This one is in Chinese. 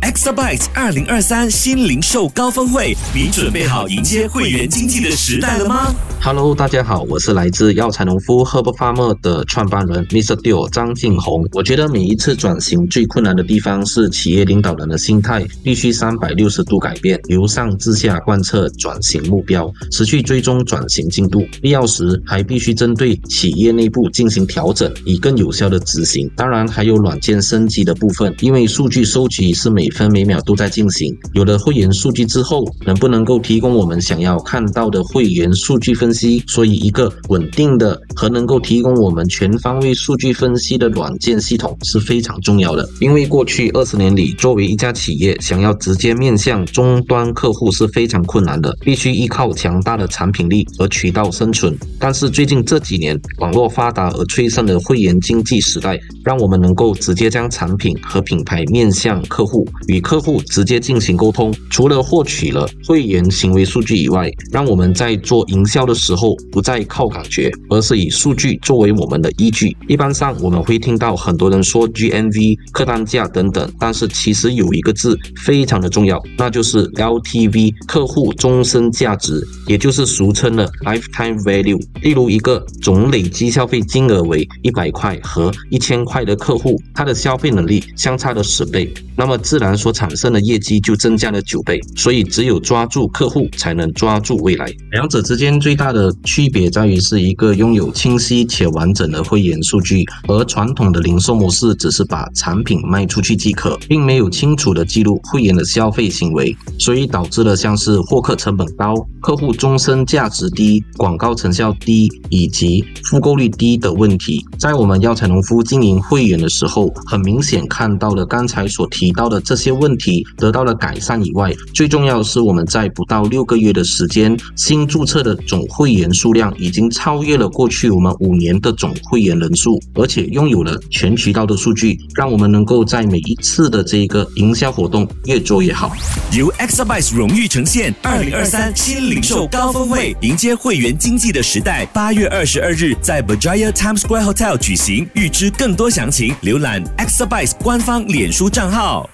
Exabytes 二零二三新零售高峰会，你准备好迎接会员经济的时代了吗？Hello，大家好，我是来自药材农夫 Herb Farmer 的创办人 Mr. Dio 张敬宏。我觉得每一次转型最困难的地方是企业领导人的心态必须三百六十度改变，由上至下贯彻转型目标，持续追踪转型进度，必要时还必须针对企业内部进行调整，以更有效的执行。当然还有软件升级的部分，因为数据收集是每分每秒都在进行。有了会员数据之后，能不能够提供我们想要看到的会员数据分析？所以，一个稳定的和能够提供我们全方位数据分析的软件系统是非常重要的。因为过去二十年里，作为一家企业，想要直接面向终端客户是非常困难的，必须依靠强大的产品力和渠道生存。但是最近这几年，网络发达而催生的会员经济时代，让我们能够直接将产品和品牌面向客户，与客户直接进行沟通。除了获取了会员行为数据以外，让我们在做营销的时候不再靠感觉，而是以数据作为我们的依据。一般上我们会听到很多人说 GMV、客单价等等，但是其实有一个字非常的重要，那就是 LTV，客户终身价值，也就是俗称的 Lifetime Value。例如一个总累计消费金额为一百块和一千块的客户。他的消费能力相差了十倍，那么自然所产生的业绩就增加了九倍。所以只有抓住客户，才能抓住未来。两者之间最大的区别在于，是一个拥有清晰且完整的会员数据，而传统的零售模式只是把产品卖出去即可，并没有清楚的记录会员的消费行为，所以导致了像是获客成本高、客户终身价值低、广告成效低以及复购率低的问题。在我们药材农夫经营会员的时候，很明显看到了刚才所提到的这些问题得到了改善以外，最重要的是我们在不到六个月的时间，新注册的总会员数量已经超越了过去我们五年的总会员人数，而且拥有了全渠道的数据，让我们能够在每一次的这个营销活动越做越好。由 Exabyte 荣誉呈现，二零二三新零售高峰会，迎接会员经济的时代，八月二十二日在 Berjaya Times Square Hotel 举行，预知更多详情，浏。览 Exabyte 官方脸书账号。